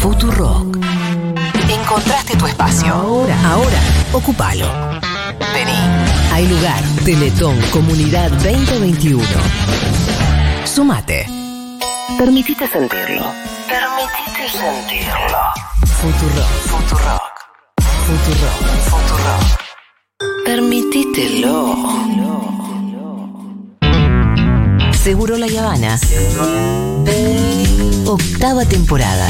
Futurock. Encontraste tu espacio. Ahora, ahora, ocupalo. Vení. Hay lugar. Teletón Comunidad 2021. Sumate. Permitite sentirlo. Permitite sentirlo. Futurock. Futurock. Futurock. Futurock. Permitítelo. Seguro La Habana. Octava temporada.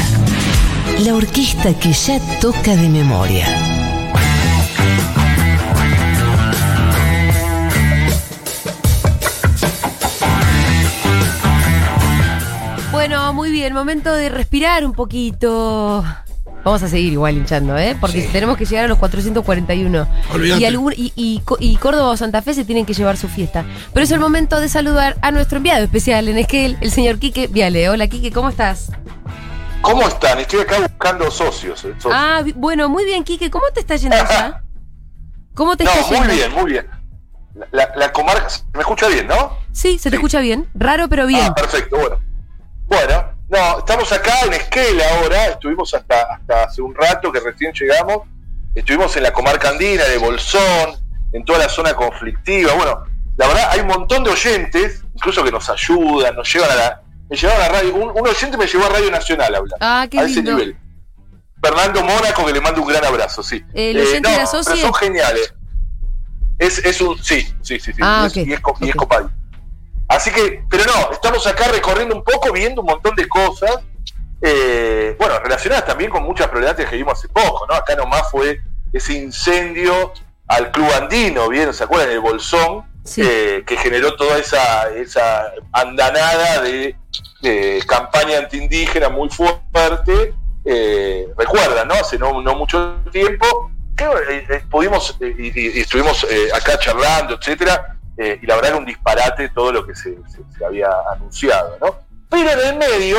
La orquesta que ya toca de memoria. Bueno, muy bien, momento de respirar un poquito. Vamos a seguir igual hinchando, ¿eh? Porque tenemos que llegar a los 441. Olvídate. Y, algún- y, y Córdoba o Santa Fe se tienen que llevar su fiesta. Pero es el momento de saludar a nuestro enviado especial en Esquel, el señor Quique Viale. Hola Quique, ¿cómo estás? ¿Cómo están? Estoy acá buscando socios. eh. Ah, bueno, muy bien, Quique. ¿Cómo te está yendo allá? ¿Cómo te no, está yendo? muy bien, muy bien. La, la- la comarca, ¿me escucha bien, no? Sí, se te Sí. escucha bien. Raro, pero bien. Ah, perfecto, bueno. Bueno, no, estamos acá en Esquel ahora, estuvimos hasta, hasta hace un rato que recién llegamos, estuvimos en la comarca andina de Bolsón, en toda la zona conflictiva, bueno, la verdad hay un montón de oyentes, incluso que nos ayudan, nos llevan a la... Me llevaron a radio, un, un oyente me llevó a Radio Nacional a hablar, Ah, qué a ese lindo. nivel. Fernando Mónaco, que le mando un gran abrazo, sí. ¿El Eh, oyente no, era pero son geniales. Es, es un, sí, sí, sí, sí. Ah, y, es, ok, y es co- y es ok. copado. Así que, pero no, estamos acá recorriendo un poco, viendo un montón de cosas, eh, bueno, relacionadas también con muchas problemáticas que vimos hace poco, ¿no? Acá nomás fue ese incendio al club andino, ¿bien? ¿Se acuerdan? El Bolsón, Sí. eh, que generó toda esa, esa andanada de, de campaña antiindígena muy fuerte. Eh, recuerdan, ¿no? Hace no, no mucho tiempo, que eh, eh, pudimos, y, estuvimos acá charlando, etcétera, y la verdad era un disparate todo lo que se, se- se había anunciado, ¿no? Pero en el medio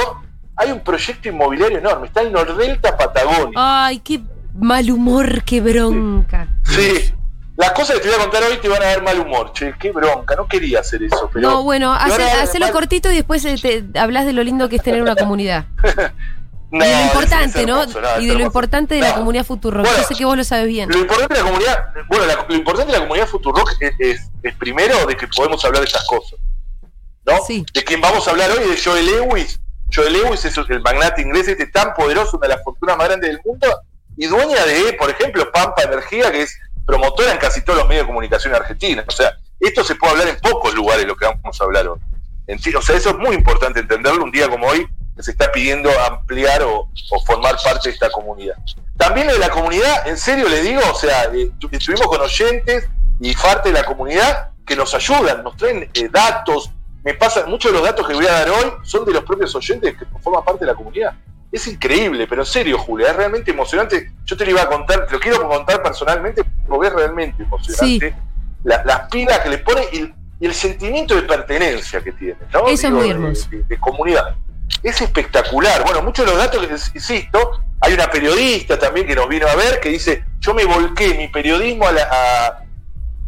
hay un proyecto inmobiliario enorme, está el Nordelta Patagonia. Ay, qué mal humor, qué bronca. Sí, las cosas que te voy a contar hoy te van a dar mal humor, che, qué bronca, no quería hacer eso, pero... No, bueno, hace- hacelo mal- cortito y después eh, te hablas de lo lindo que es tener una comunidad. No, y de lo importante, ¿no? hermoso, y de lo importante de la comunidad Futuro. Bueno, Yo sé que vos lo sabes bien. Lo importante de la comunidad, bueno, la- lo importante de la comunidad Futurock es, es, es primero de que podemos hablar de estas cosas, ¿no? Sí. De quien vamos a hablar hoy de Joel Lewis. Joel Lewis es el magnate inglés este tan poderoso, una de las fortunas más grandes del mundo, y dueña de, por ejemplo, Pampa Energía, que es promotora en casi todos los medios de comunicación argentinos. O sea, esto se puede hablar en pocos lugares, lo que vamos a hablar hoy. O sea, eso es muy importante entenderlo un día como hoy, que se está pidiendo ampliar o, formar parte de esta comunidad. También de la comunidad, en serio le digo, o sea, eh, tu- estuvimos con oyentes y parte de la comunidad que nos ayudan, nos traen eh, datos. Me pasa, muchos de los datos que voy a dar hoy son de los propios oyentes que forman parte de la comunidad. Es increíble, pero en serio, Julia, es realmente emocionante. Yo te lo iba a contar, te lo quiero contar personalmente, porque es realmente emocionante. La- las pilas que le pone y, y el sentimiento de pertenencia que tiene, ¿no? Eso es muy de- hermoso. De, de comunidad. Es espectacular. Bueno, muchos de los datos, que insisto, hay una periodista también que nos vino a ver que dice, yo me volqué mi periodismo a la- a-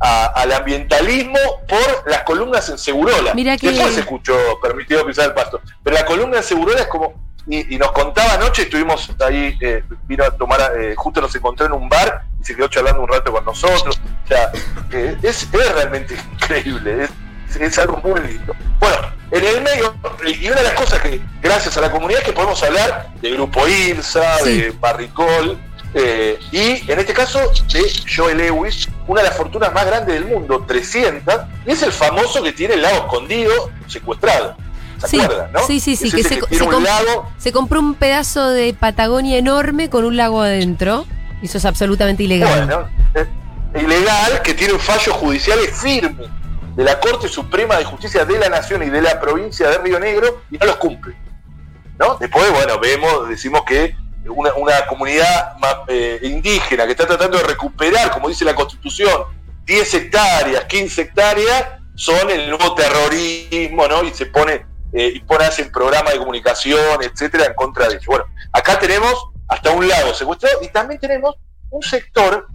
a- al ambientalismo por las columnas en Segurola. Mira que- Después se escuchó permitido pisar el pasto. Pero la columna en Segurola es como... Y, y nos contaba anoche, estuvimos ahí, eh, vino a tomar, eh, justo nos encontró en un bar y se quedó charlando un rato con nosotros. O sea, eh, es, es realmente increíble, es, es algo muy lindo. Bueno, en el medio, y una de las cosas que, gracias a la comunidad, es que podemos hablar de Grupo IRSA, Sí. de Barricol, eh, y en este caso de Joe Lewis, una de las fortunas más grandes del mundo, 300, y es el famoso que tiene el lago escondido, secuestrado. ¿Se Sí, acuerdan, no? sí, sí, sí, que se- que se un lago Se compró un pedazo de Patagonia enorme con un lago adentro. Y eso es absolutamente ilegal. Bueno, ilegal que tiene fallos judiciales firmes de la Corte Suprema de Justicia de la Nación y de la provincia de Río Negro y no los cumple. ¿no? Después, bueno, vemos, decimos que una, una comunidad eh, indígena que está tratando de recuperar, como dice la Constitución, 10 hectáreas, 15 hectáreas, son el nuevo terrorismo, ¿no? Y se pone, eh, y pone hacen programas de comunicación, etcétera, en contra de ellos. Bueno, acá tenemos hasta un lago secuestrado y también tenemos un sector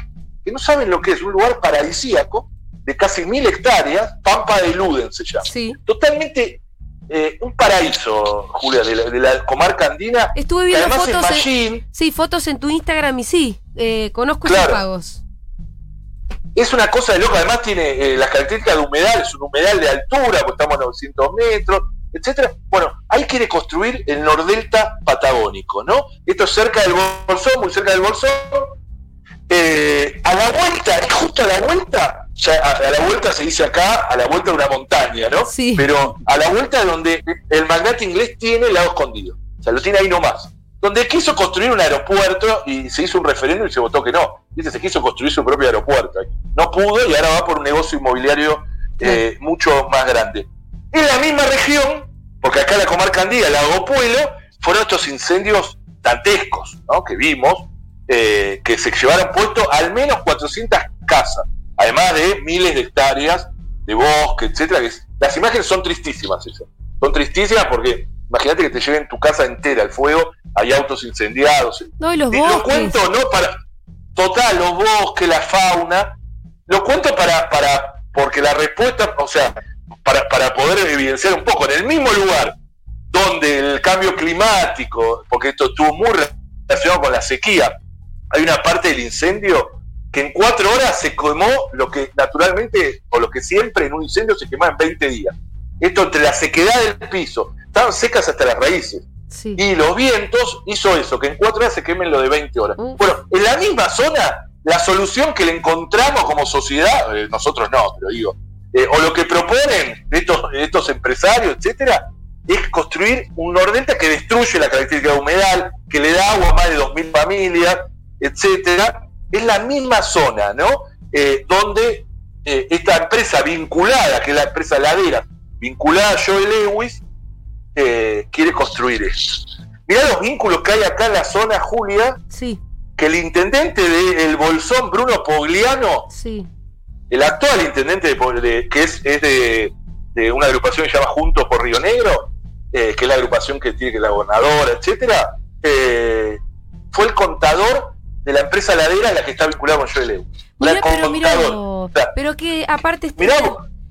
que no saben lo que es, un lugar paradisíaco de casi mil hectáreas, Pampa de Luden se llama. Sí. Totalmente eh, un paraíso, Julia, de la, comarca andina. Estuve viendo fotos, en, sí, fotos en tu Instagram y sí, eh, conozco esos pagos. Es una cosa de loco, además tiene eh, las características de humedal, es un humedal de altura, pues estamos a 900 metros, etcétera. Bueno, ahí quiere construir el Nordelta patagónico, ¿no? Esto es cerca del Bolsón, muy cerca del Bolsón. a la vuelta, es justo a la vuelta, a, la vuelta se dice acá, a la vuelta de una montaña, ¿no? Sí. Pero a la vuelta de donde el magnate inglés tiene el lado escondido. O sea, lo tiene ahí nomás. Donde quiso construir un aeropuerto y se hizo un referéndum y se votó que no. Dice, se quiso construir su propio aeropuerto. No pudo y ahora va por un negocio inmobiliario eh, mucho más grande. En la misma región, porque acá la comarca andina, Lago Pueblo, fueron estos incendios dantescos ¿no? que vimos, eh, que se llevaron puesto al menos 400 casas además de miles de hectáreas de bosque, etcétera. las imágenes son tristísimas, son tristísimas porque imagínate que te lleven tu casa entera al fuego, hay autos incendiados. No, y los bosques. Lo cuento, ¿no? Para, total, los bosques, la fauna. Lo cuento para, para, porque la respuesta, o sea, para, para poder evidenciar un poco, en el mismo lugar donde el cambio climático, porque esto estuvo muy relacionado con la sequía, hay una parte del incendio que en cuatro horas se quemó lo que naturalmente, o lo que siempre en un incendio se quema en 20 días. Esto entre la sequedad del piso, estaban secas hasta las raíces. Y los vientos hizo eso, que en cuatro horas se quemen lo de 20 horas. Bueno, en la misma zona, la solución que le encontramos como sociedad, eh, nosotros no, pero digo, eh, o lo que proponen estos, estos empresarios, etcétera, es construir un nordelta que destruye la característica de humedad, que le da agua a más de 2.000 familias, etcétera, es la misma zona, ¿no? Eh, donde eh, esta empresa vinculada, que es la empresa ladera, vinculada a Joe Lewis, eh, quiere construir esto. Mirá los vínculos que hay acá en la zona, Julia. Sí. Que el intendente de El Bolsón, Bruno Pogliano, sí. El actual intendente de, que es, de, una agrupación que se llama Juntos por Río Negro, que es la agrupación que tiene que la gobernadora, etcétera, fue el contador de la empresa ladera en la que está vinculado con Joel pero, pero que aparte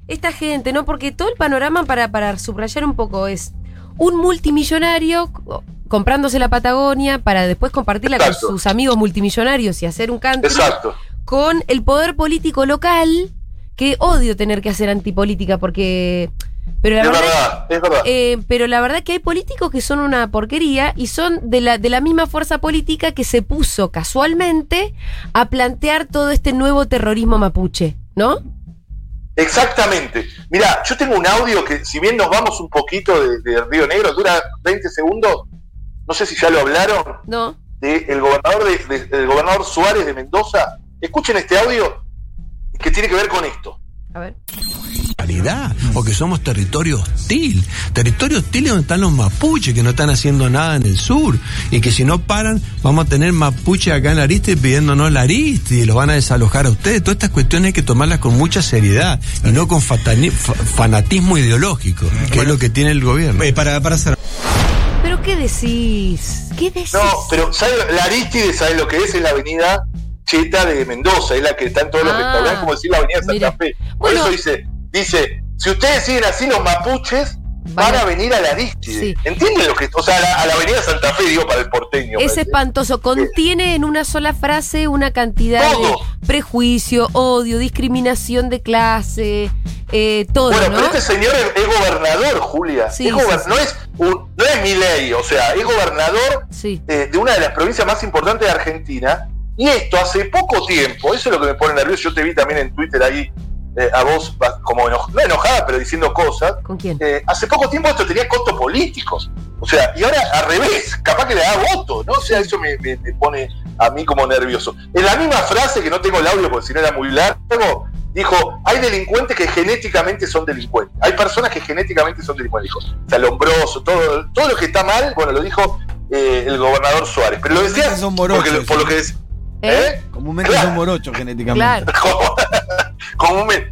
esta, gente, ¿no? Porque todo el panorama para, para subrayar un poco es un multimillonario comprándose la Patagonia para después compartirla con sus amigos multimillonarios y hacer un canto con el poder político local que odio tener que hacer antipolítica porque pero la es verdad, es verdad. Eh, pero la verdad que hay políticos que son una porquería y son de la, de la misma fuerza política que se puso casualmente a plantear todo este nuevo terrorismo mapuche, ¿no? Exactamente. Mira, yo tengo un audio que, si bien nos vamos un poquito de, Río Negro, dura 20 segundos, no sé si ya lo hablaron, no. de el gobernador, de, gobernador Suárez de Mendoza. Escuchen este audio que tiene que ver con esto. A ver o que somos territorio hostil. Territorio hostil es donde están los mapuches que no están haciendo nada en el sur y que si no paran vamos a tener mapuches acá en la Ariste pidiéndonos la Ariste y los van a desalojar a ustedes. Todas estas cuestiones hay que tomarlas con mucha seriedad y no con fanatismo ideológico, que es lo que tiene el gobierno. Eh, para, para hacer... ¿Pero qué decís? ¿Qué decís? No, pero la Aristide, ¿sabes lo que es? Es la avenida Cheta de Mendoza, es la que está en todos los ah, restaurantes, como decir la avenida Santa Fe. Por eso dice, Dice, si ustedes siguen así, los mapuches van a venir a la Aristide. ¿Entienden lo que.? O sea, a la, Avenida Santa Fe, digo, para el porteño. Es espantoso. Contiene en una sola frase una cantidad de prejuicio, odio, discriminación de clase, eh, todo. Bueno, ¿no? pero este señor es, gobernador, Julia. es no, es no es mi ley, o sea, es gobernador eh, de una de las provincias más importantes de Argentina. Y esto hace poco tiempo, eso es lo que me pone nervioso. Yo te vi también en Twitter ahí eh, a vos como no enojada, pero diciendo cosas. ¿Con quién? Eh, hace poco tiempo esto tenía costos políticos. O sea, y ahora al revés, capaz que le da voto, ¿no? O sea, eso me, pone a mí como nervioso. En la misma frase, que no tengo el audio porque si no era muy largo, dijo, hay delincuentes que genéticamente son delincuentes. Hay personas que genéticamente son delincuentes. Dijo, salombroso, todo, todo lo que está mal, bueno, lo dijo eh, el gobernador Suárez. Pero lo decía son por lo que es... ¿Eh? Comúnmente son morochos genéticamente. Claro.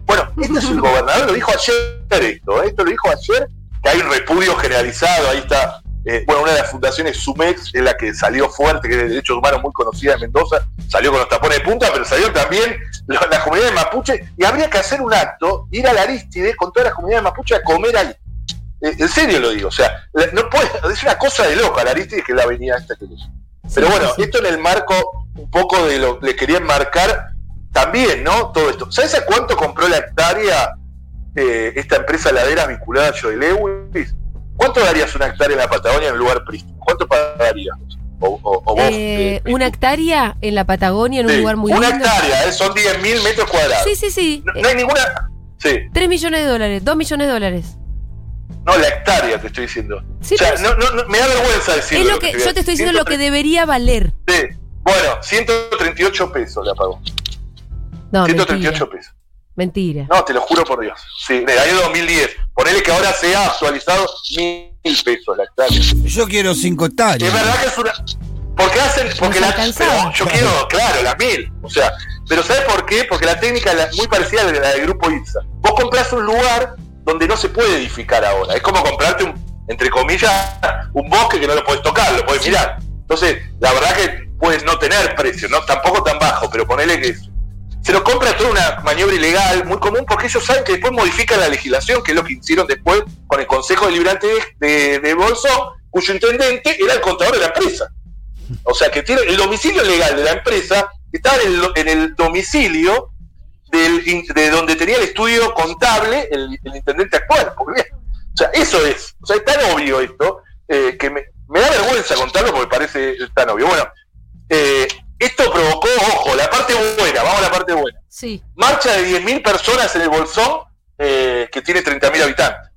Bueno, este es el gobernador, lo dijo ayer esto, ¿eh? esto lo dijo ayer, que hay un repudio generalizado, ahí está, eh, bueno, una de las fundaciones Sumex es la que salió fuerte, que es de derechos humanos muy conocida en Mendoza, salió con los tapones de punta, pero salió también la, comunidad de Mapuche, y habría que hacer un acto, ir a la Aristide con todas las comunidades de Mapuche a comer ahí. Eh, en serio lo digo, o sea, no puede, es una cosa de loca la Aristides que la avenida esta que Pero bueno, esto en el marco un poco de lo que le querían marcar también, ¿no? Todo esto. ¿Sabes a cuánto compró la hectárea eh, esta empresa ladera vinculada a Joe Lewis? ¿Cuánto darías una hectárea en la Patagonia en un lugar prístino? ¿Cuánto pagarías? Eh, ¿Una hectárea en la Patagonia en un lugar muy una lindo? Una hectárea, son 10.000 metros cuadrados. Sí, sí, sí. No, hay ninguna. Sí. 3 millones de dólares, 2 millones de dólares. No, la hectárea te estoy diciendo. o sea, no, no, me da vergüenza decirlo. Es lo que, yo te estoy diciendo lo que debería valer. Sí. Bueno, 138 pesos la pagó. No, 138 pesos. Mentira. No, te lo juro por Dios. Sí, en el año 2010. Ponele que ahora se ha actualizado mil pesos la hectárea. Yo quiero 5 hectáreas. Es verdad que es una. Porque hacen. Porque la, yo quiero, claro, las mil. O sea, pero ¿sabes por qué? Porque la técnica es muy parecida a la del grupo ITSA. Vos compras un lugar donde no se puede edificar ahora. Es como comprarte un, entre comillas, un bosque que no lo puedes tocar, lo puedes mirar. Entonces, la verdad que puedes no tener precio, no tampoco tan bajo, pero ponele que se lo compra toda una maniobra ilegal muy común porque ellos saben que después modifican la legislación, que es lo que hicieron después con el Consejo Deliberante de, de, Bolsón, cuyo intendente era el contador de la empresa. O sea que tiene el domicilio legal de la empresa estaba en el, domicilio de donde tenía el estudio contable el, intendente actual. O sea, eso es. O sea, es tan obvio esto eh, que me, da vergüenza contarlo porque parece tan obvio. Bueno, eh, esto provocó, ojo, la parte buena, vamos a la parte buena. Sí. Marcha de 10.000 personas en el Bolsón eh, que tiene 30.000 habitantes.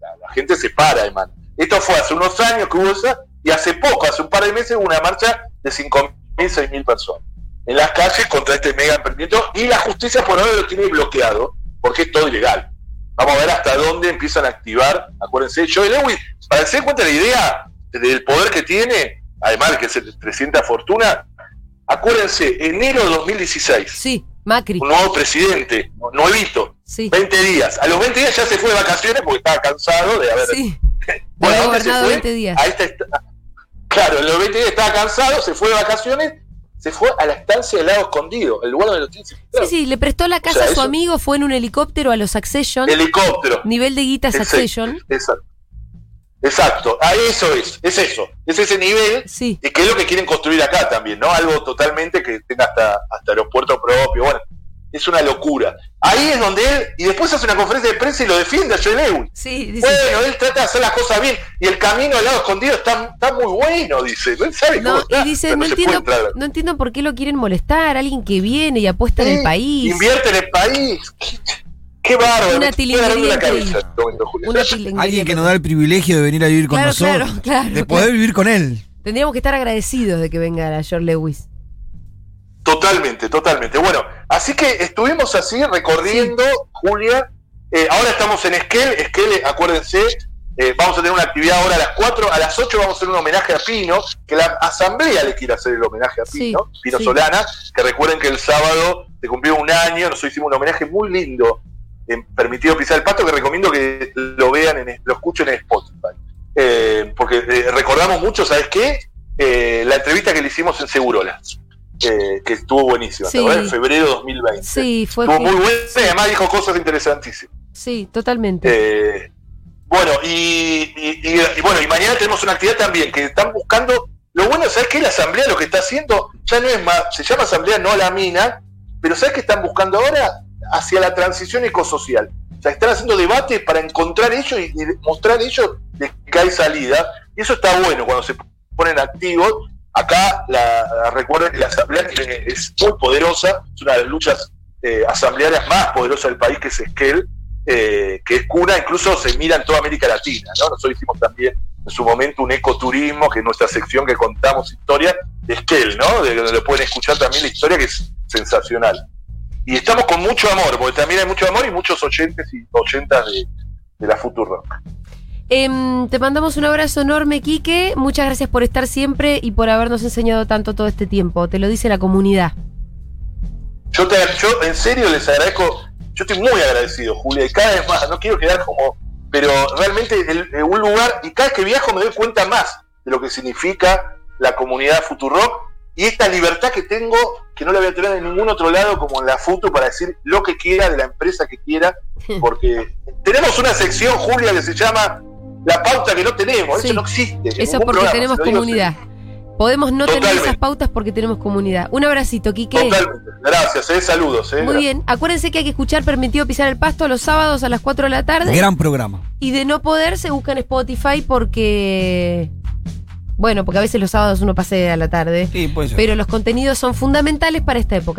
La, gente se para, hermano. Esto fue hace unos años que hubo esa, y hace poco, hace un par de meses, hubo una marcha de 5.000, 6.000 personas en las calles contra este mega emprendimiento y la justicia por ahora lo tiene bloqueado porque es todo ilegal. Vamos a ver hasta dónde empiezan a activar, acuérdense, Joe Lewis, para que se cuenta la idea del poder que tiene, además de que se presenta fortuna, acuérdense, enero de 2016. Sí, Macri. Un nuevo presidente, nuevito, sí. 20 días. A los 20 días ya se fue de vacaciones porque estaba cansado de haber... Sí. bueno, gobernado 20 días. claro, en los 20 días estaba cansado, se fue de vacaciones se fue a la estancia del lado escondido, el lugar donde lo tiene Sí, sí, le prestó la casa a su amigo, fue en un helicóptero a los Succession. Helicóptero. Nivel de guita Succession. Exacto. Exacto, a eso es, es eso, es ese nivel sí. y que es lo que quieren construir acá también, ¿no? Algo totalmente que tenga hasta, hasta aeropuerto propio, bueno, es una locura. Ahí es donde él, y después hace una conferencia de prensa y lo defiende a Joe Lewis. Sí, dice, bueno, él trata de hacer las cosas bien y el camino al lado escondido está, está muy bueno, dice. No sabe no, y dice, no, entiendo, no entiendo por qué lo quieren molestar, alguien que viene y apuesta en el país. Invierte en el país. Qué, bárbaro. Una Alguien que nos da el privilegio de venir a vivir con nosotros. de poder vivir con él. Tendríamos que estar agradecidos de que venga George Lewis. Totalmente, totalmente. Bueno, así que estuvimos así recorriendo, Julia. Eh, ahora estamos en Esquel. Esquel, acuérdense, eh, vamos a tener una actividad ahora a las 4. A las 8 vamos a hacer un homenaje a Pino, que la asamblea le quiere hacer el homenaje a Pino, Pino Solana. Que recuerden que el sábado se cumplió un año, nosotros hicimos un homenaje muy lindo en Permitido Pisar el Pato, que recomiendo que lo vean, en, lo escuchen en Spotify. Eh, porque recordamos mucho, ¿sabes qué? la entrevista que le hicimos en Segurola que estuvo buenísima, en febrero de 2020. Sí, fue. Estuvo muy buena y además dijo cosas interesantísimas. Sí, totalmente. Eh, bueno, y, bueno, y mañana tenemos una actividad también que están buscando. Lo bueno, ¿sabes qué? La asamblea lo que está haciendo ya no es más, se llama asamblea no la mina, pero ¿sabes qué están buscando ahora? Hacia la transición ecosocial. O sea, están haciendo debate para encontrar ellos y, mostrar ellos de que hay salida. Y eso está bueno cuando se ponen activos Acá, la, recuerden que la asamblea es muy poderosa, es una de las luchas eh, asamblearias más poderosas del país, que es Esquel, eh, que es cuna, incluso se mira en toda América Latina. ¿no? Nosotros hicimos también en su momento un ecoturismo, que es nuestra sección que contamos historia de Esquel, ¿no? de donde pueden escuchar también la historia, que es sensacional. Y estamos con mucho amor, porque también hay mucho amor y muchos oyentes y oyentas de, de la Future Em, te mandamos un abrazo enorme, Quique. Muchas gracias por estar siempre y por habernos enseñado tanto todo este tiempo. Te lo dice la comunidad. Yo, te, yo en serio les agradezco. Yo estoy muy agradecido, Julia, y cada vez más. No quiero quedar como. Pero realmente un lugar, y cada vez que viajo me doy cuenta más de lo que significa la comunidad Futurock y esta libertad que tengo, que no la voy a tener en ningún otro lado como en la Futu para decir lo que quiera de la empresa que quiera, porque tenemos una sección, Julia, que se llama la pauta que no tenemos, eso no existe. Eso porque tenemos comunidad. Podemos no tener esas pautas porque tenemos comunidad. Un abracito, Quique. Totalmente. Gracias, eh, saludos. Eh. Muy bien. Acuérdense que hay que escuchar Permitido Pisar el Pasto los sábados a las 4 de la tarde. Gran programa. Y de no poder se buscan Spotify porque... Bueno, porque a veces los sábados uno pase a la tarde. Sí, puede ser. Pero los contenidos son fundamentales para esta época.